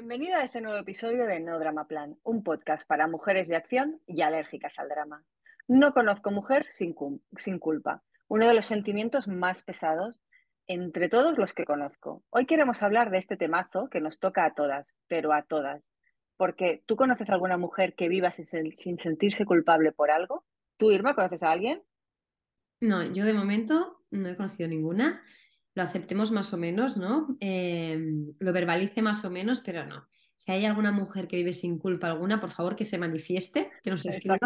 Bienvenida a este nuevo episodio de No Drama Plan, un podcast para mujeres de acción y alérgicas al drama. No conozco mujer sin, culpa, uno de los sentimientos más pesados entre todos los que conozco. Hoy queremos hablar de este temazo que nos toca a todas, pero a todas. Porque tú conoces a alguna mujer que viva sin sentirse culpable por algo. ¿Tú, Irma, conoces a alguien? No, yo de momento no he conocido ninguna lo aceptemos más o menos, ¿no? Em, lo verbalice más o menos, pero no. Si hay alguna mujer que vive sin culpa alguna, por favor que se manifieste, que nos escriba,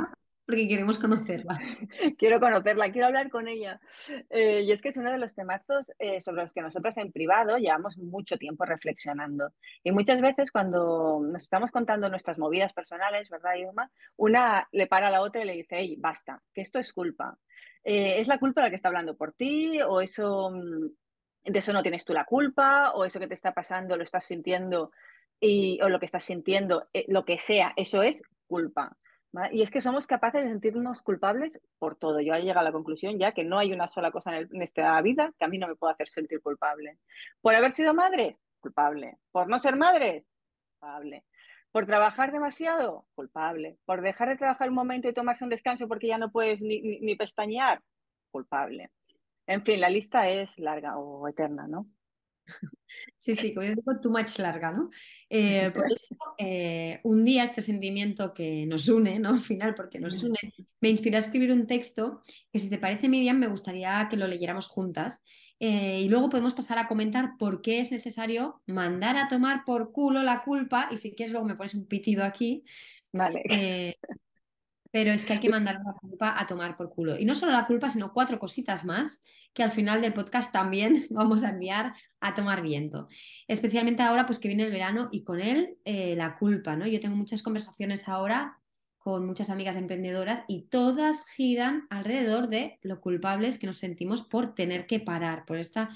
porque queremos conocerla. quiero conocerla, quiero hablar con ella. Eh, y es que es uno de los temazos eh, sobre los que nosotras en privado llevamos mucho tiempo reflexionando. Y muchas veces cuando nos estamos contando nuestras movidas personales, ¿verdad, Irma? Una le para a la otra y le dice, hey, basta, que esto es culpa. Eh, ¿Es la culpa la que está hablando por ti o eso mm, de eso no tienes tú la culpa, o eso que te está pasando lo estás sintiendo y, o lo que estás sintiendo, eh, lo que sea, eso es culpa. Y es que somos capaces de sentirnos culpables por todo. Yo he llegado a la conclusión ya que no hay una sola cosa en, esta vida que a mí no me pueda hacer sentir culpable. Por haber sido madre, culpable. Por no ser madre, culpable. Por trabajar demasiado, culpable. Por dejar de trabajar un momento y tomarse un descanso porque ya no puedes ni, ni pestañear, culpable. En fin, la lista es larga o eterna, ¿no? Sí, sí, como yo digo, too much larga, ¿no? Eh, por eso, eh, un día este sentimiento que nos une, ¿no? Al final, porque nos une, me inspiró a escribir un texto que, si te parece, Miriam, me gustaría que lo leyéramos juntas. Eh, y luego podemos pasar a comentar por qué es necesario mandar a tomar por culo la culpa. Y si quieres, luego me pones un pitido aquí. Vale. Pero es que hay que mandar la culpa a tomar por culo. Y no solo la culpa, sino cuatro cositas más que al final del podcast también vamos a enviar a tomar viento. Especialmente ahora pues que viene el verano y con él eh, la culpa, ¿no? Yo tengo muchas conversaciones ahora con muchas amigas emprendedoras y todas giran alrededor de lo culpables que nos sentimos por tener que parar, por esta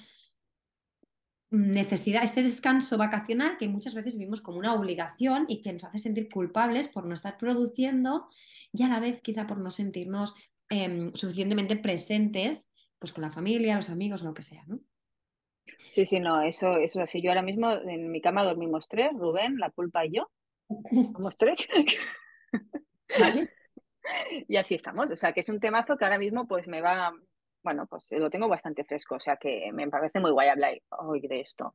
necesidad, este descanso vacacional que muchas veces vivimos como una obligación y que nos hace sentir culpables por no estar produciendo y a la vez quizá por no sentirnos em, suficientemente presentes pues con la familia, los amigos, lo que sea, ¿no? Sí, sí, no, eso, eso es así. Yo ahora mismo en mi cama dormimos tres, Rubén, la culpa y yo. Somos tres. y así estamos. O sea, que es un temazo que ahora mismo pues me va, bueno, pues lo tengo bastante fresco, o sea que me parece muy guay hablar hoy de esto.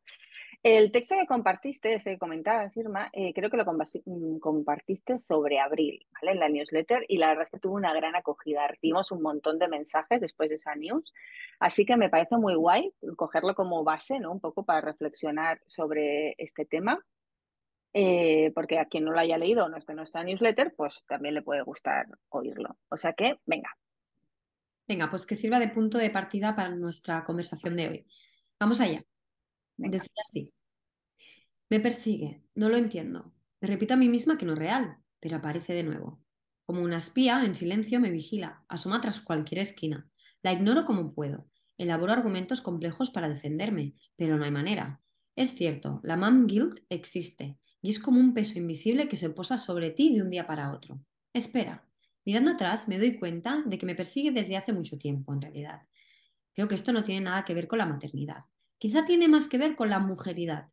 El texto que compartiste, ese que comentabas, Irma, eh, creo que lo mm, compartiste sobre abril, ¿vale? En la newsletter y la verdad es que tuvo una gran acogida. Recibimos un montón de mensajes después de esa news, así que me parece muy guay cogerlo como base, ¿no? Un poco para reflexionar sobre este tema. Eh, porque a quien no lo haya leído no esté en nuestra newsletter, pues también le puede gustar oírlo. O sea que, venga. Venga, pues que sirva de punto de partida para nuestra conversación de hoy. Vamos allá. Decía así. Me persigue, no lo entiendo. Me repito a mí misma que no es real, pero aparece de nuevo. Como una espía, en silencio me vigila, asoma tras cualquier esquina. La ignoro como puedo. Elaboro argumentos complejos para defenderme, pero no hay manera. Es cierto, la mom guilt existe, y es como un peso invisible que se posa sobre ti de un día para otro. Espera, mirando atrás me doy cuenta de que me persigue desde hace mucho tiempo, en realidad. Creo que esto no tiene nada que ver con la maternidad. Quizá tiene más que ver con la mujeridad.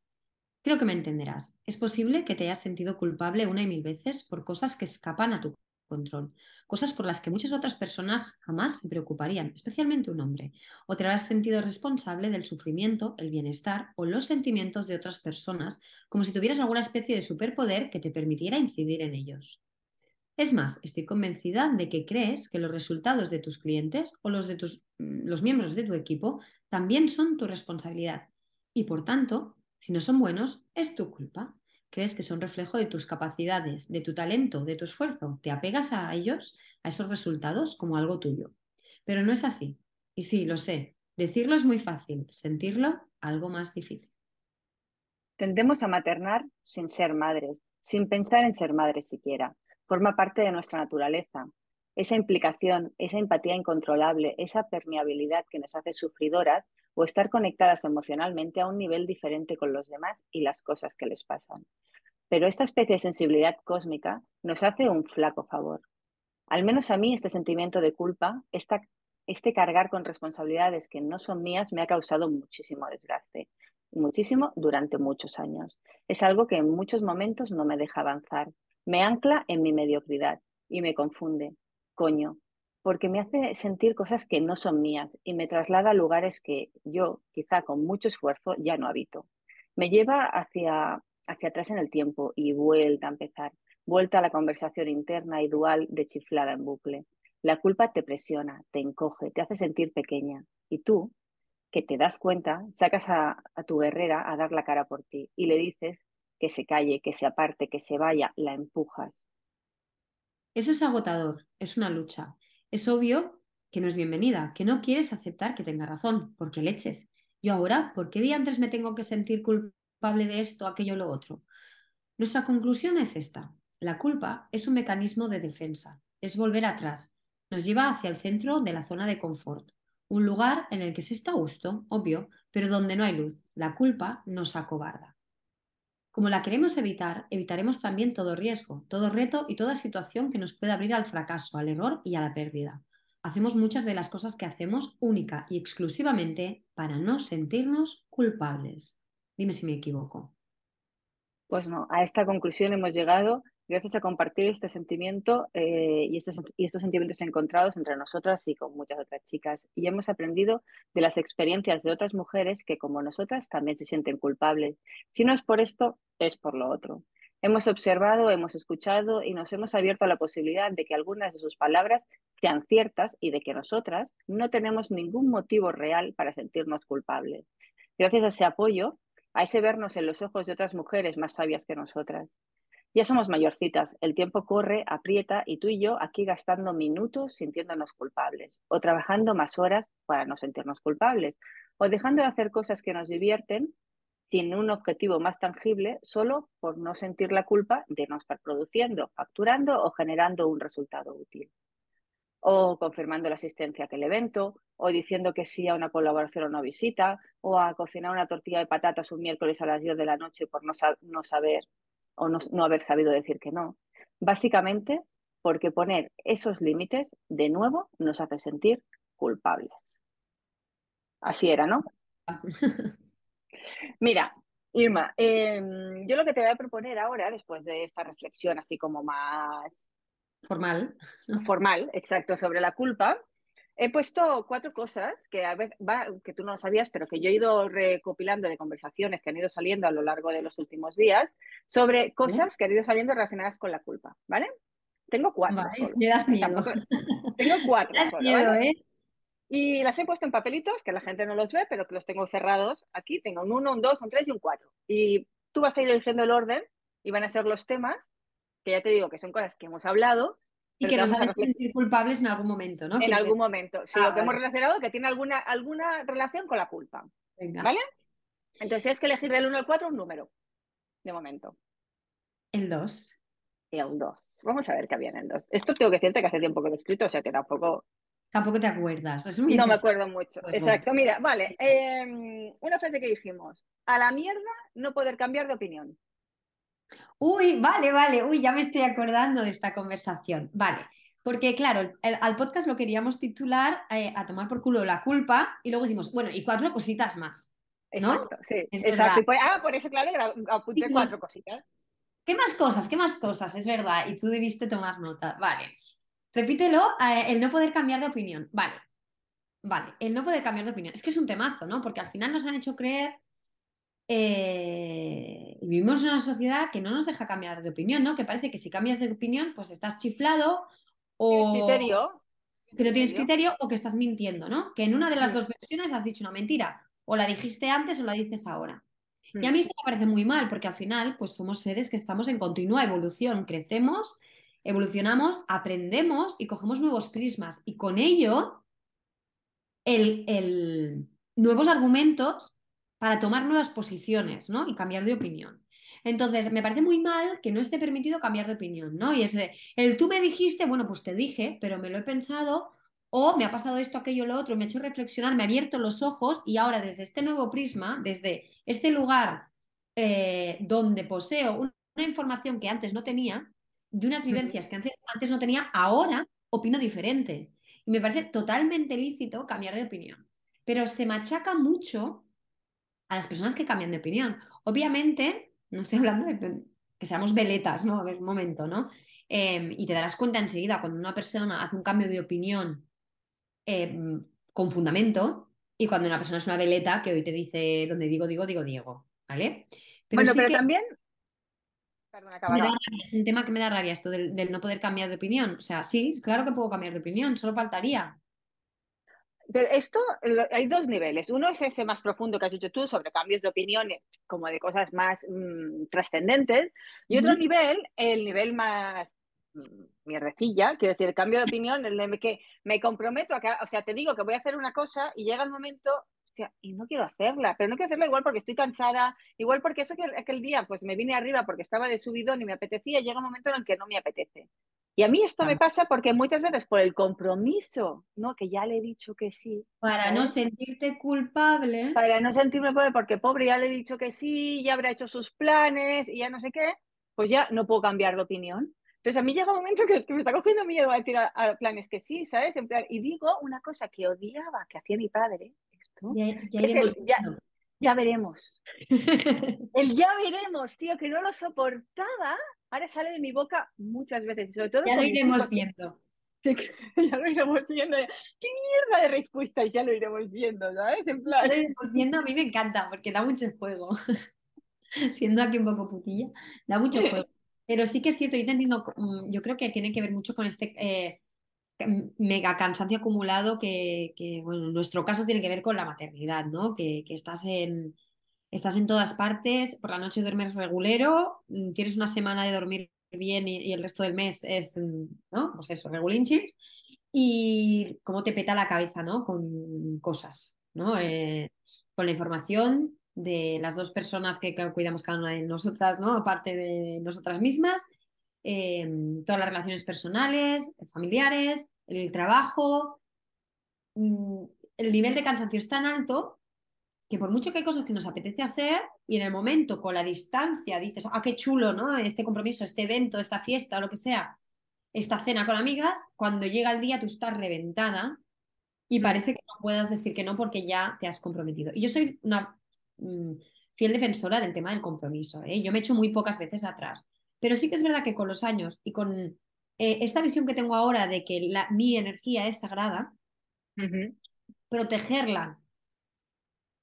Creo que me entenderás. Es posible que te hayas sentido culpable una y mil veces por cosas que escapan a tu control, cosas por las que muchas otras personas jamás se preocuparían, especialmente un hombre, o te habrás sentido responsable del sufrimiento, el bienestar o los sentimientos de otras personas, como si tuvieras alguna especie de superpoder que te permitiera incidir en ellos. Es más, estoy convencida de que crees que los resultados de tus clientes o los de tus, mm, los miembros de tu equipo también son tu responsabilidad y por tanto, si no son buenos, es tu culpa. Crees que son reflejo de tus capacidades, de tu talento, de tu esfuerzo. Te apegas a ellos, a esos resultados, como algo tuyo. Pero no es así. Y sí, lo sé. Decirlo es muy fácil, sentirlo algo más difícil. Tendemos a maternar sin ser madres, sin pensar en ser madres siquiera forma parte de nuestra naturaleza. Esa implicación, esa empatía incontrolable, esa permeabilidad que nos hace sufridoras o estar conectadas emocionalmente a un nivel diferente con los demás y las cosas que les pasan. Pero esta especie de sensibilidad cósmica nos hace un flaco favor. Al menos a mí este sentimiento de culpa, este cargar con responsabilidades que no son mías me ha causado muchísimo desgaste, muchísimo durante muchos años. Es algo que en muchos momentos no me deja avanzar, me ancla en mi mediocridad y me confunde, coño, porque me hace sentir cosas que no son mías y me traslada a lugares que yo, quizá con mucho esfuerzo, ya no habito. Me lleva hacia, hacia atrás en el tiempo y vuelta a empezar, vuelta a la conversación interna y dual de chiflada en bucle. La culpa te presiona, te encoge, te hace sentir pequeña. Y tú, que te das cuenta, sacas a, a tu guerrera a dar la cara por ti y le dices que se calle, que se aparte, que se vaya, la empujas. Eso es agotador, es una lucha. Es obvio que no es bienvenida, que no quieres aceptar que tenga razón, porque leches. Yo ahora, ¿por qué día antes me tengo que sentir culpable de esto, aquello, lo otro? Nuestra conclusión es esta. La culpa es un mecanismo de defensa, es volver atrás, nos lleva hacia el centro de la zona de confort, un lugar en el que se está a gusto, obvio, pero donde no hay luz. La culpa nos acobarda. Como la queremos evitar, evitaremos también todo riesgo, todo reto y toda situación que nos pueda abrir al fracaso, al error y a la pérdida. Hacemos muchas de las cosas que hacemos única y exclusivamente para no sentirnos culpables. Dime si me equivoco. Pues no, a esta conclusión hemos llegado gracias a compartir este sentimiento eh, y, estos, y, estos, sentimientos encontrados entre nosotras y con muchas otras chicas. Y hemos aprendido de las experiencias de otras mujeres que, como nosotras, también se sienten culpables. Si no es por esto, es por lo otro. Hemos observado, hemos escuchado y nos hemos abierto a la posibilidad de que algunas de sus palabras sean ciertas y de que nosotras no tenemos ningún motivo real para sentirnos culpables. Gracias a ese apoyo, a ese vernos en los ojos de otras mujeres más sabias que nosotras. Ya somos mayorcitas, el tiempo corre, aprieta y tú y yo aquí gastando minutos sintiéndonos culpables, o trabajando más horas para no sentirnos culpables, o dejando de hacer cosas que nos divierten sin un objetivo más tangible, solo por no sentir la culpa de no estar produciendo, facturando o generando un resultado útil. O confirmando la asistencia a aquel evento, o diciendo que sí a una colaboración o una visita, o a cocinar una tortilla de patatas un miércoles a las 10 de la noche por no, no saber o no, haber sabido decir que no. Básicamente porque poner esos límites de nuevo nos hace sentir culpables. Así era, ¿no? Mira, Irma, em, yo lo que te voy a proponer ahora, después de esta reflexión así como más formal, formal, exacto, sobre la culpa, He puesto cuatro cosas que, a que tú no sabías, pero que yo he ido recopilando de conversaciones que han ido saliendo a lo largo de los últimos días sobre cosas que han ido saliendo relacionadas con la culpa, ¿vale? Tengo cuatro. Tengo cuatro. ¿eh? Y las he puesto en papelitos, que la gente no los ve, pero que los tengo cerrados aquí. Tengo un uno, un dos, un tres y un cuatro. Y tú vas a ir eligiendo el orden y van a ser los temas, que ya te digo que son cosas que hemos hablado, y que nos hacen sentir culpables en algún momento, ¿no? En algún momento. Sí, ah, lo que hemos relacionado que tiene alguna, alguna relación con la culpa. ¿Vale? Entonces tienes que elegir del 1 al 4 un número, de momento. El 2. El 2. Vamos a ver qué había en el 2. Esto tengo que decirte que hace tiempo que lo he escrito, o sea que tampoco... Tampoco te acuerdas. no me acuerdo mucho. Exacto. Mira, vale. Em, una frase que dijimos. A la mierda no poder cambiar de opinión. Uy, vale, vale, uy, ya me estoy acordando de esta conversación. Vale, Porque, claro, al podcast lo queríamos titular eh, a tomar por culo la culpa y luego decimos, bueno, y cuatro cositas más. ¿no? Exacto, sí, exacto. Por, ah, por eso, claro, apunté cuatro cositas. ¿Qué más cosas? ¿Qué más cosas? Es verdad. Y tú debiste tomar nota. Vale. Repítelo, eh, el no poder cambiar de opinión. Vale. Vale, el no poder cambiar de opinión. Es que es un temazo, ¿no? Porque al final nos han hecho creer eh, y vivimos en una sociedad que no nos deja cambiar de opinión, ¿no? Que parece que si cambias de opinión, pues estás chiflado o... criterio. Que no tienes criterio o que estás mintiendo, ¿no? Que en una de las dos versiones has dicho una mentira. O la dijiste antes o la dices ahora. Y a mí esto me parece muy mal, porque al final, pues somos seres que estamos en continua evolución, crecemos, evolucionamos, aprendemos y cogemos nuevos prismas. Y con ello, el, nuevos argumentos para tomar nuevas posiciones, ¿no? Y cambiar de opinión. Entonces, me parece muy mal que no esté permitido cambiar de opinión, ¿no? Y ese, el tú me dijiste, bueno, pues te dije, pero me lo he pensado, o me ha pasado esto, aquello, lo otro, me ha hecho reflexionar, me ha abierto los ojos y ahora desde este nuevo prisma, desde este lugar eh, donde poseo una, información que antes no tenía, de unas vivencias que antes no tenía, ahora opino diferente. Y me parece totalmente lícito cambiar de opinión. Pero se machaca mucho a las personas que cambian de opinión. Obviamente, no estoy hablando de que seamos veletas, ¿no? A ver, un momento, ¿no? Em, y te darás cuenta enseguida cuando una persona hace un cambio de opinión em, con fundamento y cuando una persona es una veleta que hoy te dice donde digo, digo, digo, Diego, ¿vale? bueno, pero también... es un tema que me da rabia esto del, del no poder cambiar de opinión. O sea, sí, claro que puedo cambiar de opinión, solo faltaría. Pero esto, hay dos niveles. Uno es ese más profundo que has dicho tú sobre cambios de opiniones, como de cosas más mm, trascendentes. Y otro nivel, el nivel más mm, mierdecilla, quiero decir, el cambio de opinión, el que me comprometo a que, o sea, te digo que voy a hacer una cosa y llega el momento, y no quiero hacerla, pero no quiero hacerla igual porque estoy cansada, igual porque eso que aquel día pues me vine arriba porque estaba de subidón y me apetecía, llega un momento en el que no me apetece. Y a mí esto me pasa porque muchas veces por el compromiso, ¿no? Que ya le he dicho que sí. Para no sentirte culpable. Para no sentirme culpable porque pobre ya le he dicho que sí, ya habrá hecho sus planes y ya no sé qué, pues ya no puedo cambiar de opinión. Entonces a mí llega un momento que, me está cogiendo miedo a decir a, planes que sí, ¿sabes? En plan, y digo una cosa que odiaba que hacía mi padre, esto, ya, veremos. el ya veremos, tío, que no lo soportaba ahora sale de mi boca muchas veces, sobre todo. Ya lo iremos viendo. ya lo iremos viendo. ¿Qué mierda de respuesta? Y ya lo iremos viendo, ¿sabes? En plan. Lo iremos viendo, a mí me encanta porque da mucho juego. Siendo aquí un poco putilla, da mucho juego. Pero sí que es cierto, yo te entiendo, mm, yo creo que tiene que ver mucho con este eh, mega cansancio acumulado que, en nuestro caso tiene que ver con la maternidad, ¿no? Que, que estás en, estás en todas partes, por la noche duermes regulero, mm, tienes una semana de dormir bien y, el resto del mes es, mm, ¿no? Pues eso, regulinchis, y cómo te peta la cabeza, ¿no? Con cosas, ¿no? Eh, con la información de las dos personas que, cuidamos cada una de nosotras, ¿no? Aparte de nosotras mismas, em, todas las relaciones personales, familiares, el trabajo. Mm, el nivel de cansancio es tan alto que por mucho que hay cosas que nos apetece hacer y en el momento con la distancia dices, ah, qué chulo, ¿no? Este compromiso, este evento, esta fiesta o lo que sea, esta cena con amigas, cuando llega el día tú estás reventada y mm. parece que no puedas decir que no porque ya te has comprometido. Y yo soy una mm, fiel defensora del tema del compromiso, ¿eh? Yo me echo muy pocas veces atrás, pero sí que es verdad que con los años y con eh, esta visión que tengo ahora de que la, mi energía es sagrada, protegerla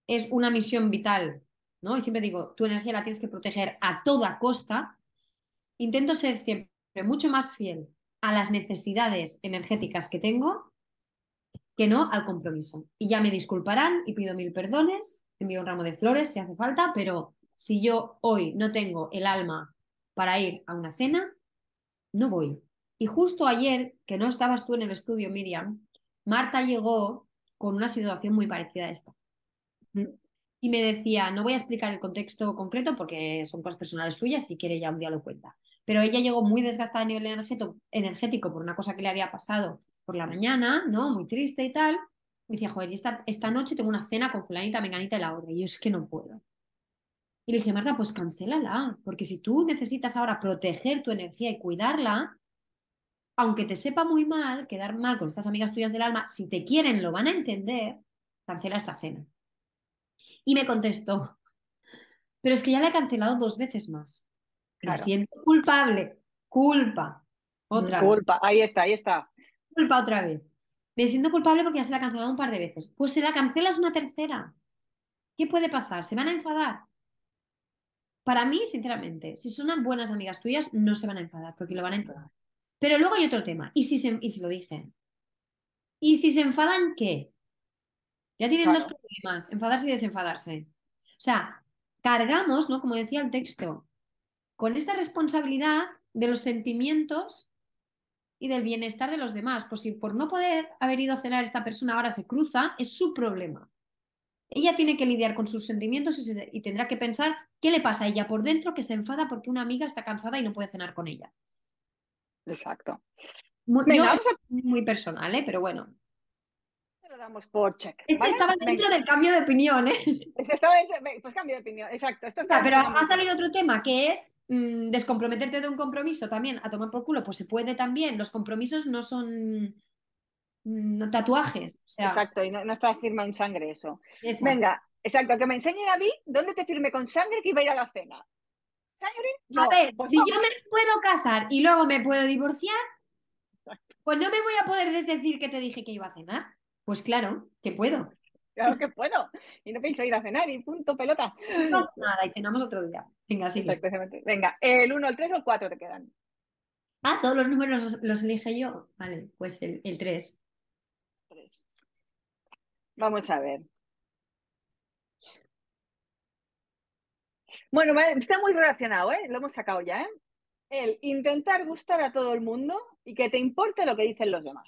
es una misión vital, ¿no? Y siempre digo, tu energía la tienes que proteger a toda costa. Intento ser siempre mucho más fiel a las necesidades energéticas que tengo que no al compromiso. Y ya me disculparán y pido mil perdones, envío un ramo de flores si hace falta, pero si yo hoy no tengo el alma para ir a una cena, no voy. Y justo ayer, que no estabas tú en el estudio, Miriam, Marta llegó con una situación muy parecida a esta. Y me decía, no voy a explicar el contexto concreto porque son cosas personales suyas, si quiere ya un día lo cuenta. Pero ella llegó muy desgastada a nivel energético, por una cosa que le había pasado por la mañana, ¿no? Muy triste y tal. Me decía, joder, esta, esta noche tengo una cena con fulanita, menganita y la otra. Y yo es que no puedo. Y le dije, Marta, pues cancélala, porque si tú necesitas ahora proteger tu energía y cuidarla, aunque te sepa muy mal, quedar mal con estas amigas tuyas del alma, si te quieren lo van a entender, cancela esta cena. Y me contestó, pero es que ya la he cancelado dos veces más. Me siento culpable, culpa. Otra culpa, ahí está, ahí está. Culpa otra vez. Me siento culpable porque ya se la ha cancelado un par de veces. Pues se la cancelas una tercera. ¿Qué puede pasar? ¿Se van a enfadar? Para mí, sinceramente, si son buenas amigas tuyas, no se van a enfadar porque lo van a enfadar. Pero luego hay otro tema. ¿Y si, se, y si lo dicen? ¿Y si se enfadan qué? Ya tienen dos problemas, enfadarse y desenfadarse. O sea, cargamos, ¿no? Como decía el texto, con esta responsabilidad de los sentimientos y del bienestar de los demás. Pues si por no poder haber ido a cenar esta persona ahora se cruza, es su problema. Ella tiene que lidiar con sus sentimientos y, tendrá que pensar qué le pasa a ella por dentro que se enfada porque una amiga está cansada y no puede cenar con ella. Exacto. Muy, muy personal, ¿eh? pero bueno. Lo damos por check. Estaba dentro del cambio de opinión, ¿eh? pues cambio de opinión, exacto. pero ha salido otro tema que es mm, descomprometerte de un compromiso también a tomar por culo, pues se puede también. Los compromisos no son mm, tatuajes. exacto, y no, está firma en sangre eso. Venga, exacto, que me enseñe a mí dónde te firme con sangre que iba a ir a la cena. ¿Sangre? a ver, pues si yo me puedo casar y luego me puedo divorciar, pues no me voy a poder decir que te dije que iba a cenar. Pues claro, que puedo. Claro que puedo. Y no pienso ir a cenar y punto, pelota. No pasa nada, y cenamos otro día. Venga, sí. Venga, el 1, el 3 o el 4 te quedan. Ah, todos los números los, elige yo. Vale, pues el, 3. Vamos a ver. Bueno, está muy relacionado, ¿eh? Lo hemos sacado ya, ¿eh? El intentar gustar a todo el mundo y que te importe lo que dicen los demás.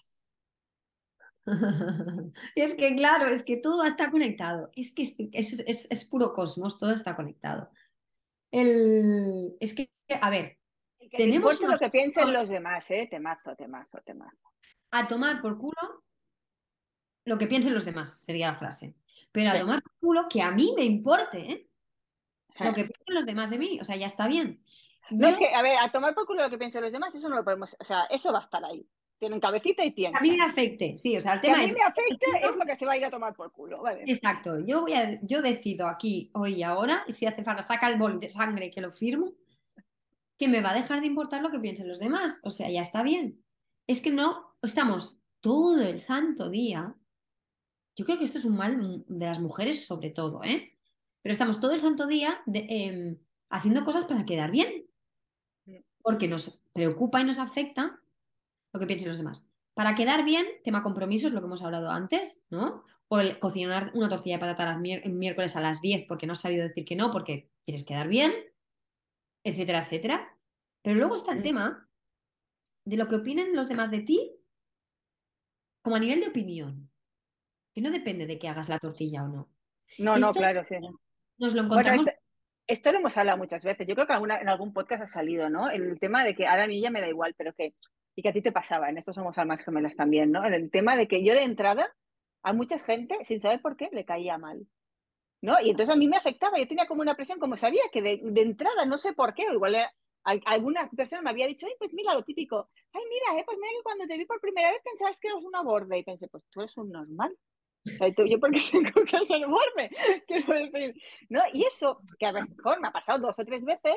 es que claro, es que todo está conectado. Es que es, puro cosmos, todo está conectado. El, es que, a ver, tenemos lo que piensen los demás, ¿eh? Temazo, temazo, temazo. A tomar por culo lo que piensen los demás, sería la frase. Pero a tomar por culo que a mí me importe, ¿eh? Lo que piensen los demás de mí, o sea, ya está bien. No es que, a ver, a tomar por culo lo que piensen los demás, eso no lo podemos, o sea, eso va a estar ahí tienen cabecita y piensa. A mí me afecte, sí, o sea, el tema a mí me afecte es lo que se va a ir a tomar por culo, ¿vale? Exacto, yo voy a, yo decido aquí, hoy y ahora, y si hace falta saca el bol de sangre que lo firmo, que me va a dejar de importar lo que piensen los demás, o sea, ya está bien. Es que no, estamos todo el santo día, yo creo que esto es un mal de las mujeres sobre todo, ¿eh? Pero estamos todo el santo día em, haciendo cosas para quedar bien, porque nos preocupa y nos afecta lo que piensen los demás. Para quedar bien, tema compromisos, lo que hemos hablado antes, ¿no? O el cocinar una tortilla de patata el miércoles a las 10 porque no has sabido decir que no, porque quieres quedar bien, etcétera, etcétera. Pero luego está el tema de lo que opinen los demás de ti como a nivel de opinión, que no depende de que hagas la tortilla o no. No, no, claro, sí. Nos lo encontramos. Esto lo hemos hablado muchas veces. Yo creo que en algún podcast ha salido, ¿no? El tema de que ahora a mí ya me da igual, pero que y que a ti te pasaba, en esto somos almas gemelas también, ¿no? El tema de que yo de entrada a mucha gente, sin saber por qué, le caía mal. ¿No? Y entonces a mí me afectaba, yo tenía como una presión, como sabía que de, entrada, no sé por qué, igual eh, alguna persona me había dicho, ay, pues mira lo típico, ay, mira, eh, pues mira que cuando te vi por primera vez pensabas que eras una borde, y pensé, pues tú eres un normal. O sea, yo porque tengo que borde, quiero decir, ¿no? Y eso, que a lo mejor me ha pasado dos o tres veces,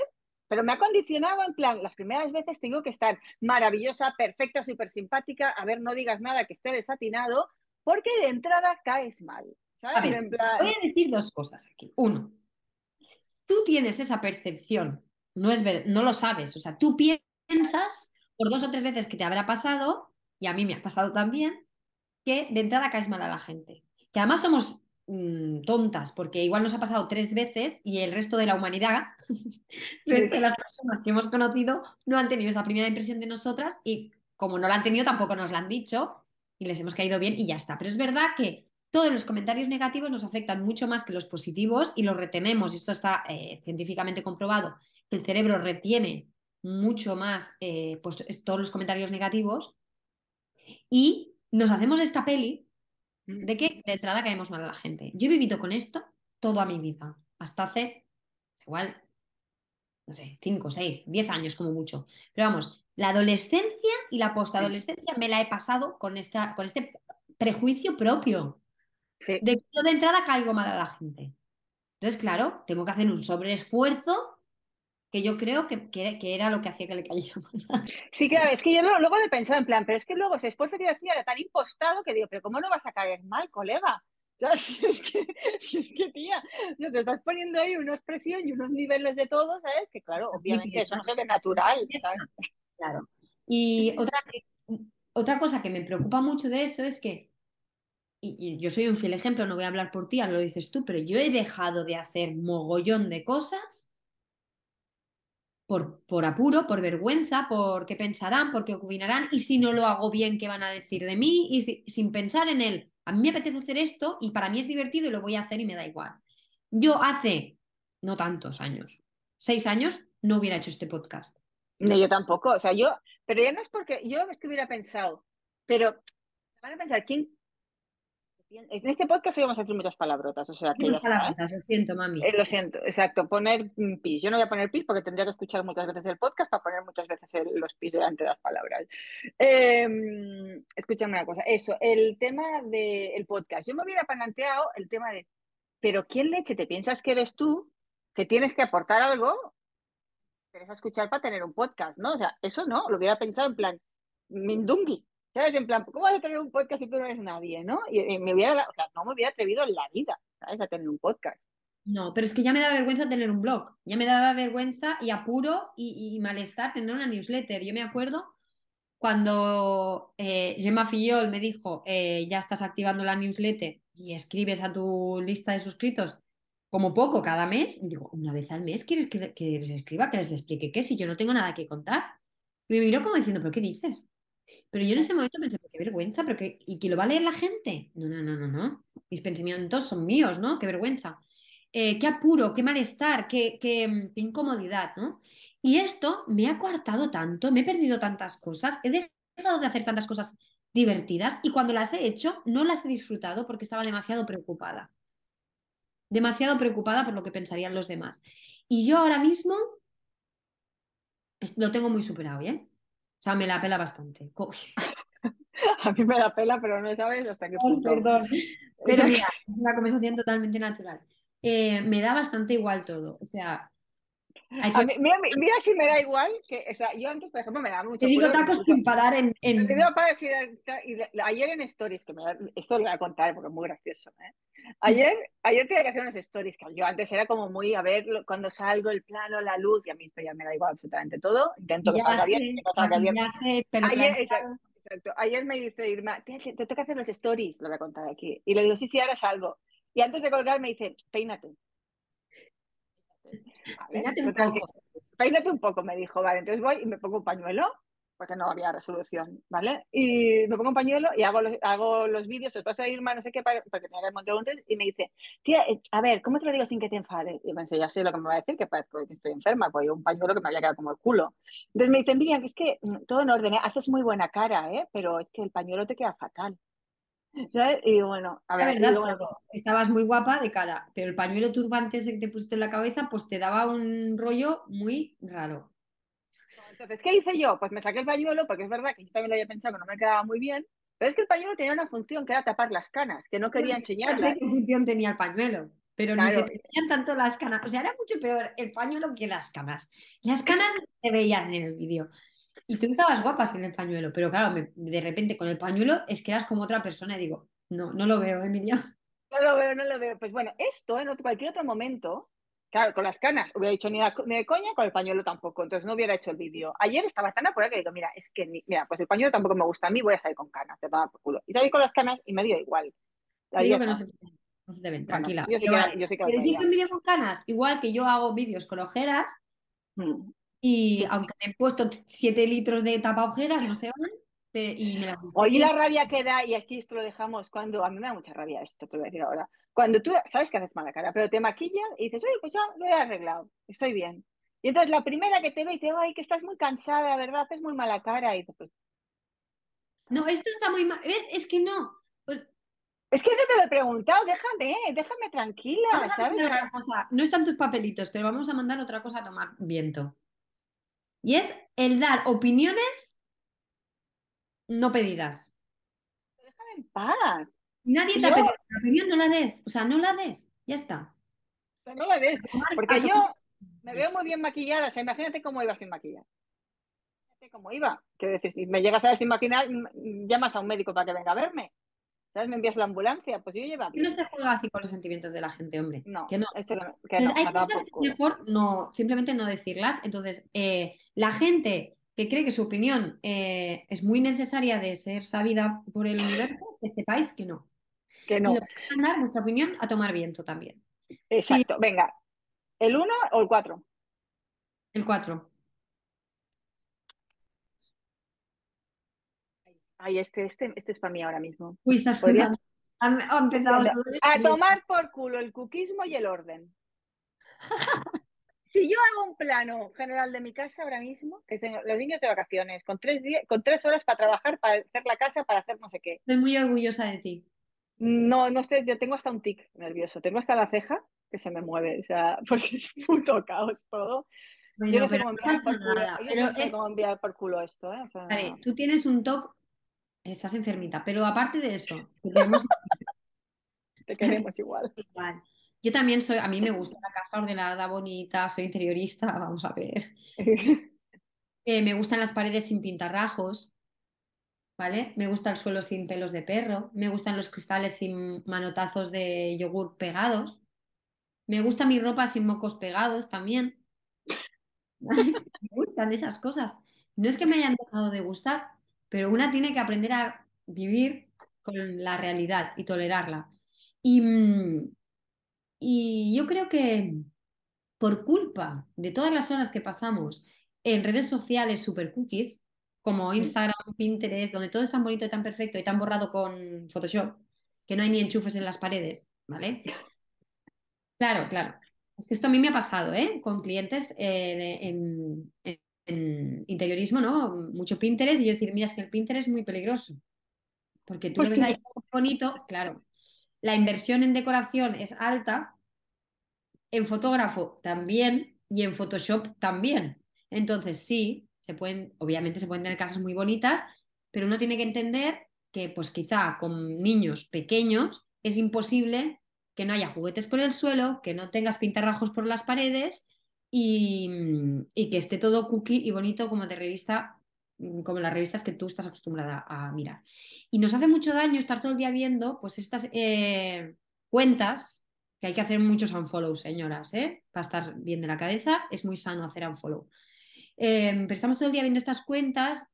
pero me ha condicionado en plan, las primeras veces tengo que estar maravillosa, perfecta, súper simpática, a ver, no digas nada que esté desatinado, porque de entrada caes mal. Voy a decir dos cosas aquí. Uno, tú tienes esa percepción, no, es no lo sabes, o sea, tú piensas por dos o tres veces que te habrá pasado, y a mí me ha pasado también, que de entrada caes mal a la gente. Que además somos Mm, tontas, porque igual nos ha pasado tres veces y el resto de la humanidad, de las personas que hemos conocido, no han tenido esa primera impresión de nosotras y como no la han tenido tampoco nos la han dicho y les hemos caído bien y ya está. Pero es verdad que todos los comentarios negativos nos afectan mucho más que los positivos y los retenemos. Esto está eh, científicamente comprobado. El cerebro retiene mucho más eh, pues, todos los comentarios negativos y nos hacemos esta peli de que de entrada caemos mal a la gente. Yo he vivido con esto toda mi vida, hasta hace igual, no sé, 5, 6, 10 años como mucho. Pero vamos, La adolescencia y la postadolescencia me la he pasado con, esta, con este prejuicio propio. De que yo de entrada caigo mal a la gente. Entonces, claro, tengo que hacer un sobreesfuerzo que yo creo que, que, era lo que hacía que le cayera mal. Sí, claro, es que yo luego le he pensado en plan, pero es que luego ese esfuerzo que yo hacía era tan impostado que digo, pero ¿cómo no vas a caer mal, colega? Es que, es que, tía, te estás poniendo ahí una expresión y unos niveles de todo, ¿sabes? Que claro, obviamente eso no se ve natural. Claro. Y otra, otra cosa que me preocupa mucho de eso es que y, yo soy un fiel ejemplo, no voy a hablar por ti, lo dices tú, pero yo he dejado de hacer mogollón de cosas por, por apuro, por vergüenza, por qué pensarán, por qué opinarán, y si no lo hago bien, qué van a decir de mí, y sin pensar en él. A mí me apetece hacer esto y para mí es divertido y lo voy a hacer y me da igual. Yo hace no tantos años, seis años, no hubiera hecho este podcast. No, yo tampoco. O sea, yo, pero ya no es porque yo es que hubiera pensado, pero van a pensar, ¿quién, en este podcast hoy vamos a decir muchas palabrotas, o sea que muchas palabrotas, lo siento, mami. Eh, lo siento, exacto, poner pis. Yo no voy a poner pis porque tendría que escuchar muchas veces el podcast para poner muchas veces los pis delante de las palabras. Eh, escúchame una cosa, eso, el tema del podcast. Yo me hubiera planteado el tema de, pero ¿quién leche te piensas que eres tú que tienes que aportar algo? Tienes a escuchar para tener un podcast, ¿no? O sea, eso no, lo hubiera pensado en plan, Mindungi, ¿Sabes? En plan, ¿cómo vas a tener un podcast si tú no eres nadie, no? Y, me hubiera, o sea, no me hubiera atrevido en la vida, ¿sabes? A tener un podcast. No, pero es que ya me daba vergüenza tener un blog. Ya me daba vergüenza y apuro y, malestar tener una newsletter. Yo me acuerdo cuando eh, Gemma Fillol me dijo, eh, ya estás activando la newsletter y escribes a tu lista de suscritos como poco cada mes. Y digo, una vez al mes, ¿quieres que, que les escriba, que les explique qué? Si yo no tengo nada que contar. Y me miró como diciendo, ¿pero qué dices? Pero yo en ese momento pensé, qué vergüenza, pero que, ¿y que lo va a leer la gente? No, no, no, no, no. Mis pensamientos son míos, ¿no? Qué vergüenza. Eh, qué apuro, qué malestar, qué, qué, incomodidad, ¿no? Y esto me ha coartado tanto, me he perdido tantas cosas, he dejado de hacer tantas cosas divertidas y cuando las he hecho no las he disfrutado porque estaba demasiado preocupada. Demasiado preocupada por lo que pensarían los demás. Y yo ahora mismo lo tengo muy superado, ¿eh? O sea, me la pela bastante. a mí me la pela, pero no sabes hasta qué punto. perdón. Pero mira, es una conversación totalmente natural. Eh, me da bastante igual todo. O sea, mira, si me da igual, que o sea, yo antes, por ejemplo, me daba mucho. Te digo tacos sin parar en. en... ayer en Stories, que me, esto lo voy a contar porque es muy gracioso. ¿eh? Ayer, ayer tenía que hacer unas Stories, que yo antes era como muy a ver cuando salgo el plano, la luz, y a mí esto ya me da igual absolutamente todo. Intento que salga bien, que salga bien. ayer, exacto, ayer me dice Irma, te, te toca hacer los Stories, lo voy a contar aquí. Y le digo, sí, sí, ahora salgo. Y antes de colgar me dice, peínate. Peínate un poco. Peínate un poco, me dijo, vale, entonces voy y me pongo un pañuelo, porque no había resolución, ¿vale? Y me pongo un pañuelo y hago los, hago los vídeos, se paso a Irma, no sé qué, porque tenía que montar un test, y me dice, tía, eh, a ver, ¿cómo te lo digo sin que te enfades? Y me dice, ya sé lo que me va a decir, que, que estoy enferma, pues un pañuelo que me había quedado como el culo. Entonces me dice, Miriam, que es que mm, todo en orden, ¿eh? haces muy buena cara, ¿eh? Pero es que el pañuelo te queda fatal. Y bueno, a ver, estabas muy guapa de cara, pero el pañuelo turbante ese que te pusiste en la cabeza, pues te daba un rollo muy raro. Entonces, ¿qué hice yo? Pues me saqué el pañuelo, porque es verdad que yo también lo había pensado que no me quedaba muy bien, pero es que el pañuelo tenía una función que era tapar las canas, que no quería enseñar. No sé qué función tenía el pañuelo, pero ni se veían tanto las canas. O sea, era mucho peor el pañuelo que las canas. Las canas se veían en el vídeo. Y tú estabas guapas en el pañuelo, pero claro, de repente con el pañuelo es que eras como otra persona y digo, no, no lo veo, Emilia. No lo veo, no lo veo. Pues bueno, esto en cualquier otro momento, claro, con las canas hubiera dicho ni, de coña, con el pañuelo tampoco, entonces no hubiera hecho el vídeo. Ayer estaba tan apurada que digo, mira, es que, mira, pues el pañuelo tampoco me gusta a mí, voy a salir con canas, te tomar por culo. Y salí con las canas y me dio igual. Te digo que no se, no se te ven, tranquila. yo sí que, yo sí que un vídeo con canas? Igual que yo hago vídeos con ojeras, mm. Y aunque me he puesto 7 litros de tapa ojeras, no se van. y me las Oye, la rabia que da, y aquí esto lo dejamos cuando. A mí me da mucha rabia esto, te voy a decir ahora. Cuando tú sabes que haces mala cara, pero te maquillas y dices, oye, pues ya lo he arreglado, estoy bien. Y entonces la primera que te ve y te dice, ay, que estás muy cansada, ¿verdad? Haces muy mala cara. Y pues. No, esto está muy mal. Es que no. Pues... Es que no te lo he preguntado, déjame, déjame tranquila, ¿sabes? No están tus papelitos, pero vamos a mandar otra cosa a tomar viento. Y es el dar opiniones no pedidas. Déjame en paz. Nadie te ha pedido la opinión, no la des. O sea, no la des. Ya está. no la des. Porque yo me veo muy bien maquillada. O sea, imagínate cómo iba sin maquillar. Imagínate cómo iba. Quiero decir, si me llegas a ver sin maquillar, llamas a un médico para que venga a verme. ¿Sabes? Me envías la ambulancia, pues yo llevo. No se juega así con los sentimientos de la gente, hombre. No, que no. Esto que, hay cosas que mejor no, simplemente no decirlas. Entonces, eh, la gente que cree que su opinión eh, es muy necesaria de ser sabida por el universo, que sepáis que no. Que no. Y dar vuestra opinión a tomar viento también. Exacto, venga. ¿El 1 o el 4? El 4. Ay, este, este, este es para mí ahora mismo. Uy, estás a tomar por culo el cuquismo y el orden. si yo hago un plano general de mi casa ahora mismo, que tengo los niños de vacaciones, con tres, con tres horas para trabajar, para hacer la casa, para hacer no sé qué. Estoy muy orgullosa de ti. No, no estoy, yo tengo hasta un tic nervioso, tengo hasta la ceja que se me mueve, o sea, porque es puto caos todo. yo no sé cómo enviar por culo, no sé cómo enviar por culo esto, ¿eh? tú tienes un toque Estás enfermita, pero aparte de eso, te queremos igual. Yo también soy, a mí me gusta la casa ordenada, bonita, soy interiorista, vamos a ver. Eh, me gustan las paredes sin pintarrajos, ¿vale? Me gusta el suelo sin pelos de perro, me gustan los cristales sin manotazos de yogur pegados, me gusta mi ropa sin mocos pegados también. me gustan esas cosas. No es que me hayan dejado de gustar, pero una tiene que aprender a vivir con la realidad y tolerarla. Y, mm, y yo creo que por culpa de todas las horas que pasamos en redes sociales super cookies, como Instagram, Pinterest, donde todo es tan bonito y tan perfecto y tan borrado con Photoshop, que no hay ni enchufes en las paredes, ¿vale? Claro, claro. Es que esto a mí me ha pasado, ¿eh? Con clientes eh, en, interiorismo, ¿no? Mucho Pinterest y yo decir, mira, es que el Pinterest es muy peligroso. Porque tú lo ves ahí bonito, claro. La inversión en decoración es alta, en fotógrafo también y en Photoshop también. Entonces, sí, se pueden, obviamente se pueden tener casas muy bonitas, pero uno tiene que entender que, pues quizá con niños pequeños es imposible que no haya juguetes por el suelo, que no tengas pintarrajos por las paredes Mm, y, que esté todo cookie y bonito como de revista, mm, como las revistas que tú estás acostumbrada a mirar. Y nos hace mucho daño estar todo el día viendo pues estas eh, cuentas, que hay que hacer muchos unfollow, señoras, ¿eh? para estar bien de la cabeza, es muy sano hacer unfollow. Em, pero estamos todo el día viendo estas cuentas,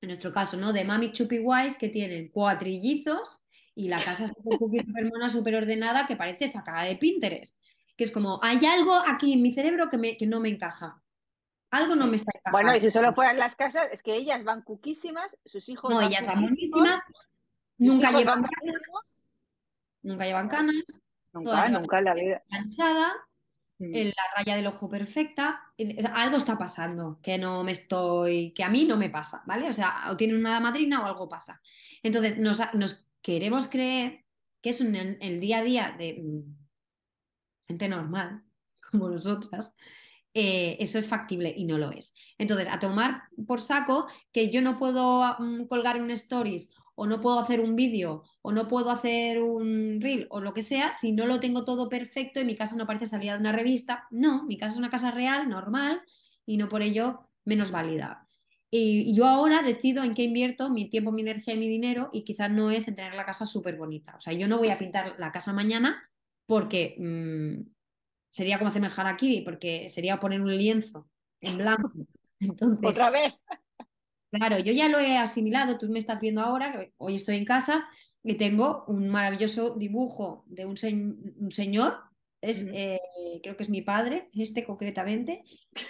en nuestro caso, ¿no? De Mami Chupi Wise, que tienen cuatrillizos y la casa súper mona, súper ordenada, que parece sacada de Pinterest que es como, hay algo aquí en mi cerebro que, me, que no me encaja. Algo no me está encajando. Bueno, y si solo fueran las casas, es que ellas van cuquísimas, sus hijos. No, ellas van buenísimas, nunca llevan canas. Nunca llevan canas. Nunca, nunca la vida. Planchada, mm. en la raya del ojo perfecta. Algo está pasando que no me estoy, que a mí no me pasa, ¿vale? O sea, o tienen una madrina o algo pasa. Entonces, nos, nos queremos creer que es un, el día a día de mm, gente normal, como nosotras, eh, eso es factible y no lo es. Entonces, a tomar por saco que yo no puedo mm, colgar un stories o no puedo hacer un vídeo o no puedo hacer un reel o lo que sea si no lo tengo todo perfecto y mi casa no parece salida de una revista. No, mi casa es una casa real, normal y no por ello menos válida. Y yo ahora decido en qué invierto mi tiempo, mi energía y mi dinero y quizás no es en tener la casa súper bonita. O sea, yo no voy a pintar la casa mañana porque mm, sería como hacerme el harakiri, porque sería poner un lienzo en blanco. Entonces, Otra vez. Claro, yo ya lo he asimilado, tú me estás viendo ahora, que hoy estoy en casa y tengo un maravilloso dibujo de un, señor, es, eh, creo que es mi padre, este concretamente,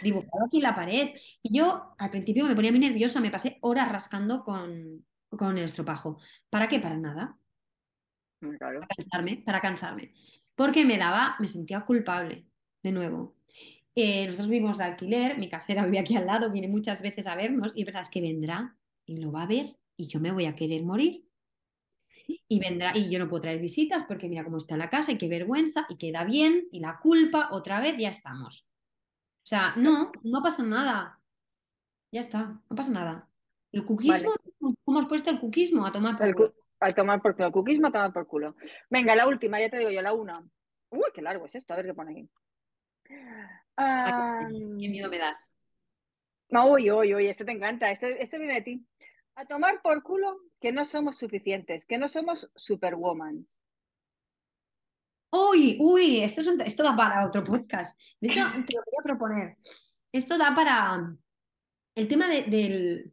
dibujado aquí en la pared. Y yo al principio me ponía muy nerviosa, me pasé horas rascando con, con el estropajo. ¿Para qué? Para nada. Para cansarme, para cansarme porque me daba, me sentía culpable, de nuevo. Eh, nosotros vivimos de alquiler, mi casera vive aquí al lado, viene muchas veces a vernos y pensás que vendrá y lo va a ver y yo me voy a querer morir. Y vendrá, y yo no puedo traer visitas porque mira cómo está la casa y qué vergüenza y queda bien y la culpa otra vez ya estamos. O sea, no, no pasa nada. Ya está, no pasa nada. El cuquismo, ¿cómo has puesto el cuquismo? A tomar por El culo. cu- al tomar por culo. Cuquismo a tomar por culo. Venga, la última, ya te digo yo, la una. Uy, qué largo es esto, a ver qué pone aquí. Ah, Qué miedo me das. uy, uy, uy, esto te encanta, esto, esto viene de ti. A tomar por culo que no somos suficientes, que no somos superwoman. Uy, uy, esto, es un- esto da para otro podcast. De hecho, te lo quería proponer. Esto da para el tema de- del...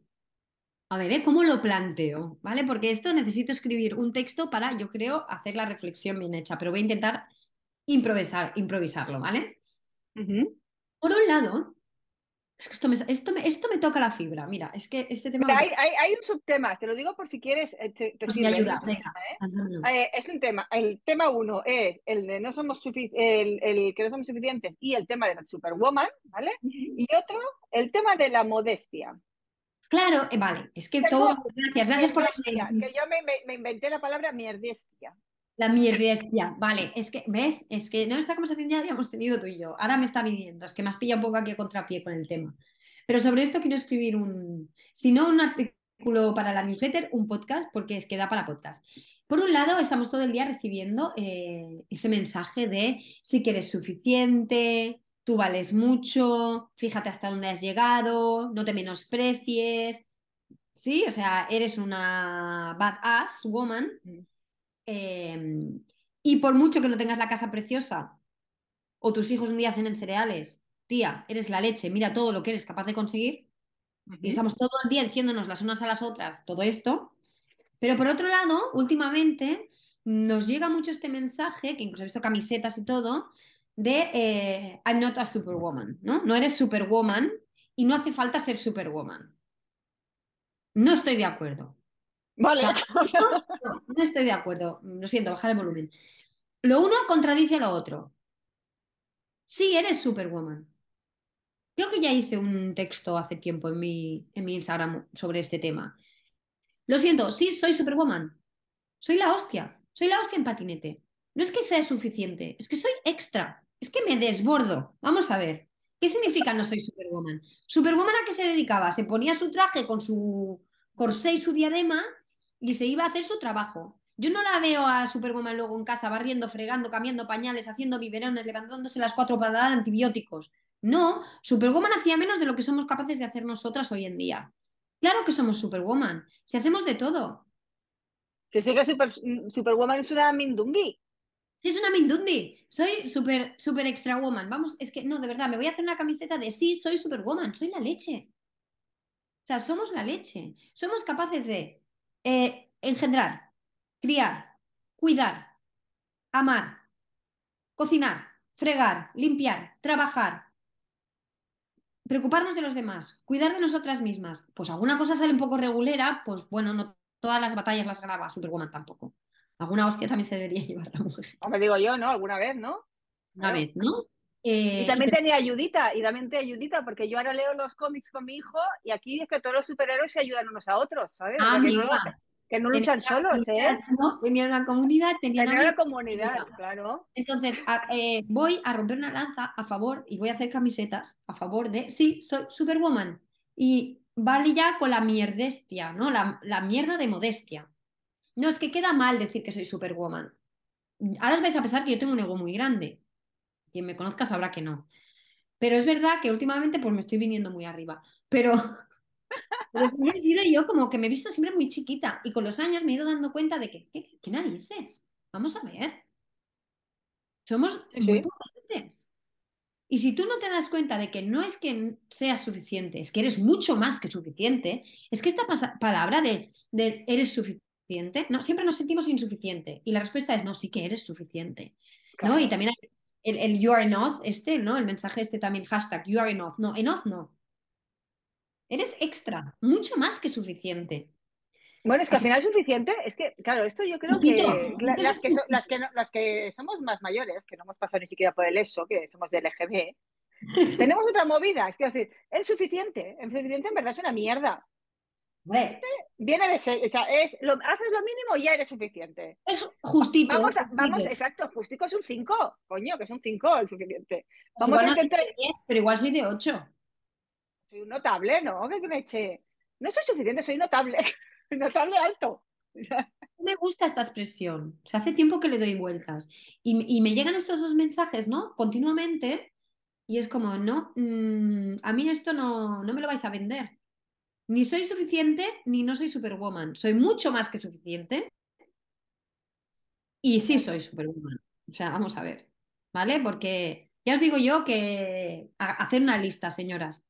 A ver, ¿eh? ¿Cómo lo planteo? ¿Vale? Porque esto necesito escribir un texto para, yo creo, hacer la reflexión bien hecha, pero voy a intentar improvisar, improvisarlo, ¿vale? Por un lado, es que esto me, esto me, esto me toca la fibra. Mira, es que este tema... Hay, toca- hay, hay un subtema, te lo digo por si quieres, eh, te, te Pues sirve, ayuda, venga, ¿eh? Eh, es un tema. El tema uno es el de no somos el, el que no somos suficientes y el tema de la superwoman, ¿vale? Y otro, el tema de la modestia. Claro, eh, vale, es que todo... Gracias, gracias por la... Que yo me, inventé la palabra mierdestia. La mierdestia, vale, es que, ¿ves? Es que no, esta conversación ya la habíamos tenido tú y yo, ahora me está viniendo, es que me has pillado un poco aquí a contrapié con el tema. Pero sobre esto quiero escribir un, si no un artículo para la newsletter, un podcast, porque es que da para podcast. Por un lado, estamos todo el día recibiendo eh, ese mensaje de sí que eres suficiente, tú vales mucho, fíjate hasta dónde has llegado, no te menosprecies, ¿sí? O sea, eres una badass woman. Eh, y por mucho que no tengas la casa preciosa o tus hijos un día cenen cereales, tía, eres la leche, mira todo lo que eres capaz de conseguir y estamos todo el día diciéndonos las unas a las otras todo esto. Pero por otro lado, últimamente nos llega mucho este mensaje, que incluso he visto camisetas y todo, de eh, I'm not a superwoman, ¿no? No eres superwoman y no hace falta ser superwoman. No estoy de acuerdo. Vale. O sea, no, no estoy de acuerdo. Lo siento, bajar el volumen. Lo uno contradice lo otro. Sí, eres Superwoman. Creo que ya hice un texto hace tiempo en mi, en mi Instagram sobre este tema. Lo siento, sí, soy Superwoman. Soy la hostia. Soy la hostia en patinete. No es que sea suficiente, es que soy extra. Es que me desbordo. Vamos a ver. ¿Qué significa no soy Superwoman? ¿Superwoman a qué se dedicaba? Se ponía su traje con su corsé y su diadema y se iba a hacer su trabajo. Yo no la veo a Superwoman luego en casa barriendo, fregando, cambiando pañales, haciendo biberones, levantándose las cuatro para dar antibióticos. No, Superwoman hacía menos de lo que somos capaces de hacer nosotras hoy en día. Claro que somos Superwoman, si hacemos de todo. Si sí que super, Superwoman es una mindungui. Es una Mindundi, soy super, super extra woman. Vamos, es que no, de verdad, me voy a hacer una camiseta de sí, soy Superwoman, soy la leche. O sea, somos la leche. Somos capaces de eh, engendrar, criar, cuidar, amar, cocinar, fregar, limpiar, trabajar, preocuparnos de los demás, cuidar de nosotras mismas. Pues alguna cosa sale un poco regulera, pues bueno, no todas las batallas las graba Superwoman tampoco. Alguna hostia también se debería llevar la mujer. O me digo yo, ¿no? Alguna vez, ¿no? Una Claro. vez, ¿no? Eh, Y también y te- tenía ayudita, y también te ayudita, porque yo ahora leo los cómics con mi hijo y aquí es que todos los superhéroes se ayudan unos a otros, ¿sabes? Ah, no, que no Tenía luchan una solos, ¿eh? ¿no? Tenía una comunidad, tenía Tener una comunidad, claro. Entonces, a- eh, voy a romper una lanza a favor y voy a hacer camisetas a favor de, sí, soy Superwoman. Y vale ya con la mierdestia, ¿no? La, la mierda de modestia. No, es que queda mal decir que soy Superwoman. Ahora os vais a pensar que yo tengo un ego muy grande. Quien me conozca sabrá que no. Pero es verdad que últimamente pues me estoy viniendo muy arriba. Pero, pero he sido yo como que me he visto siempre muy chiquita y con los años me he ido dando cuenta de que, ¿qué, qué narices? Vamos a ver. Somos Sí, muy potentes. Y si tú no te das cuenta de que no es que seas suficiente, es que eres mucho más que suficiente, es que esta palabra de, de eres suficiente, no, siempre nos sentimos insuficiente. Y la respuesta es no, sí que eres suficiente. ¿no? Y también hay el, el you are enough, este, ¿no? El mensaje este también, hashtag you are enough. No, enough no. Eres extra, mucho más que suficiente. Bueno, es que al final es suficiente, es que, claro, esto yo creo que la- las, que so- suficiente. las, que no- las que somos más mayores, que no hemos pasado ni siquiera por el ESO, que somos del LGB, tenemos otra movida, es decir, es suficiente, es suficiente en verdad es una mierda. Hombre, Viene de ser, o sea, es, lo, haces lo mínimo y ya eres suficiente. es justito. Vamos, a- justito. vamos, exacto, justico es un 5, coño, que es un 5 el suficiente. Vamos igual a no soy intentar, de 10, pero igual soy de 8. soy un notable, ¿no? Que me eche. No soy suficiente, soy notable. notable alto. me gusta esta expresión. O sea, hace tiempo que le doy vueltas. Y, me llegan estos dos mensajes, ¿no? Continuamente. Y es como, no, mm, a mí esto no, no me lo vais a vender. Ni soy suficiente, ni no soy superwoman. Soy mucho más que suficiente. Y sí soy superwoman. O sea, vamos a ver. ¿Vale? Porque ya os digo yo que hacer una lista, señoras.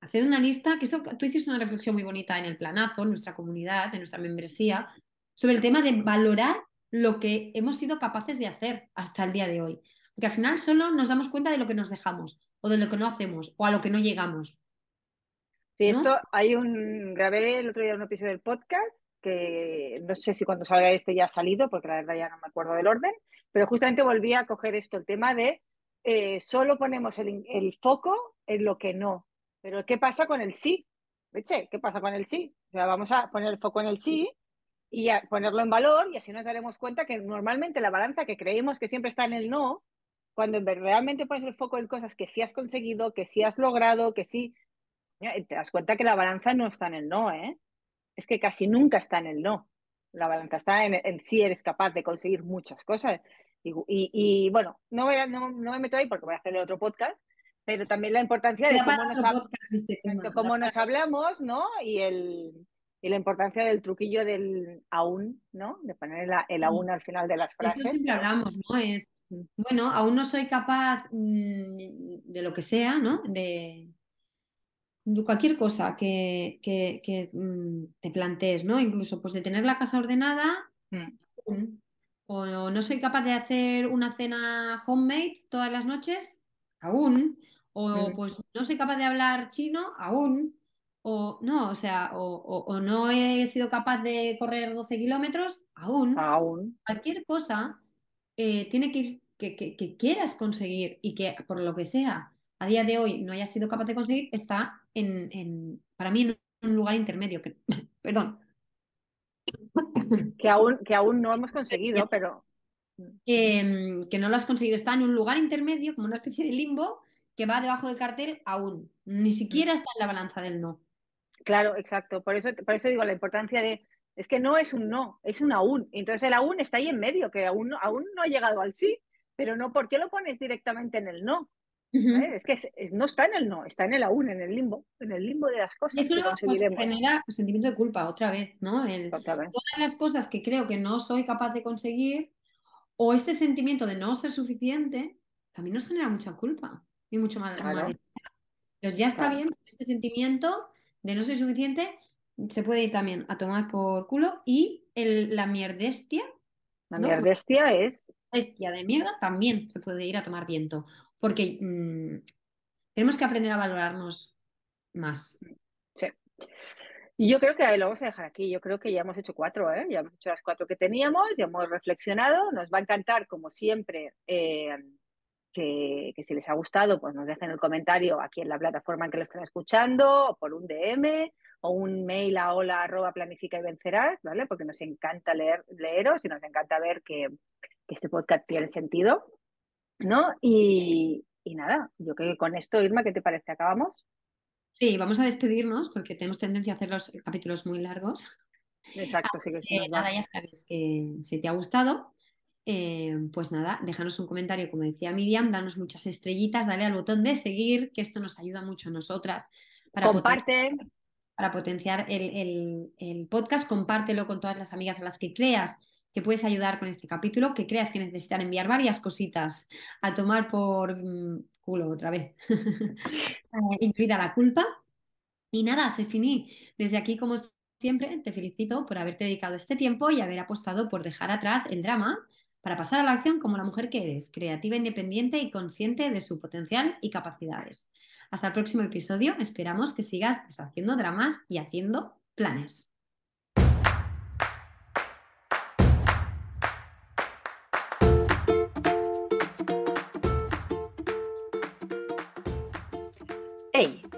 Hacer una lista, que esto, tú hiciste una reflexión muy bonita en el planazo, en nuestra comunidad, en nuestra membresía, sobre el tema de valorar lo que hemos sido capaces de hacer hasta el día de hoy. Porque al final solo nos damos cuenta de lo que nos dejamos, o de lo que no hacemos, o a lo que no llegamos. Sí, esto hay un. Grabé el otro día un episodio del podcast que no sé si cuando salga este ya ha salido, porque la verdad ya no me acuerdo del orden, pero justamente volví a coger esto, el tema de eh, solo ponemos el, foco en lo que no. Pero ¿qué pasa con el sí? ¿Qué pasa con el sí? O sea, vamos a poner el foco en el sí y a ponerlo en valor y así nos daremos cuenta que normalmente la balanza que creemos que siempre está en el no, cuando realmente pones el foco en cosas que sí has conseguido, que sí has logrado, que sí, te das cuenta que la balanza no está en el no, ¿eh? Es que casi nunca está en el no. La balanza está en, en sí eres capaz de conseguir muchas cosas. Y, bueno, no, voy no, me meto ahí porque voy a hacer otro podcast, pero también la importancia de cómo nos, este cómo nos hablamos, ¿no? Y, el, y la importancia del truquillo del aún, ¿no? De poner el, aún al final de las frases. siempre hablamos, ¿no? Es, bueno, aún no soy capaz mm, de lo que sea, ¿no? De, cualquier cosa que, que, mm, te plantees, ¿no? Incluso pues de tener la casa ordenada, o no soy capaz de hacer una cena homemade todas las noches, aún. O pues no soy capaz de hablar chino, aún. O no, o sea, o, no he sido capaz de correr 12 kilómetros, aún. Aún. Cualquier cosa eh, tiene que ir, que, quieras conseguir y que por lo que sea a día de hoy no hayas sido capaz de conseguir, está en, para mí en un lugar intermedio. Que, perdón, que aún, que aún no hemos conseguido, pero... Mm, que no lo has conseguido. Está en un lugar intermedio, como una especie de limbo, que va debajo del cartel aún. Ni siquiera está en la balanza del no. Claro, exacto. Por eso, por eso digo la importancia de... Es que no es un no, es un aún. Entonces el aún está ahí en medio, que aún no, aún no ha llegado al sí, pero no, ¿por qué lo pones directamente en el no? Es que no está en el no, está en el aún, en el limbo, en el limbo de las cosas. Eso que genera sentimiento de culpa otra vez, ¿no? todas las cosas que creo que no soy capaz de conseguir o este sentimiento de no ser suficiente, también nos genera mucha culpa y mucho mal. Entonces ya está bien, este sentimiento de no ser suficiente se puede ir también a tomar por culo y el, la mierdestia. La mierdestia es... Bestia de mierda también se puede ir a tomar viento porque mm, tenemos que aprender a valorarnos más. Sí. Y yo creo que lo vamos a dejar aquí. Yo creo que ya hemos hecho cuatro, ¿eh? Ya hemos hecho las cuatro que teníamos, ya hemos reflexionado. Nos va a encantar, como siempre, eh, que, si les ha gustado, pues nos dejen el comentario aquí en la plataforma en que lo estén escuchando, o por un DM, o un mail a hola arroba planifica y vencerás, ¿vale? Porque nos encanta leer, leeros y nos encanta ver que, que este podcast tiene sentido. ¿No? Y, nada, yo creo que con esto, Irma, ¿qué te parece? ¿Acabamos? Sí, vamos a despedirnos porque tenemos tendencia a hacer los capítulos muy largos. Exacto, sí que, Nada, ya sabes que si te ha gustado, eh, pues nada, déjanos un comentario, como decía Miriam, danos muchas estrellitas, dale al botón de seguir, que esto nos ayuda mucho a nosotras. Para Comparte. para potenciar el, el podcast, compártelo con todas las amigas a las que creas que puedes ayudar con este capítulo, que creas que necesitan enviar varias cositas a tomar por mm, culo otra vez, eh, incluida la culpa. Y nada, se finí. Desde aquí, como siempre, te felicito por haberte dedicado este tiempo y haber apostado por dejar atrás el drama para pasar a la acción como la mujer que eres, creativa, independiente y consciente de su potencial y capacidades. Hasta el próximo episodio, esperamos que sigas deshaciendo dramas y haciendo planes.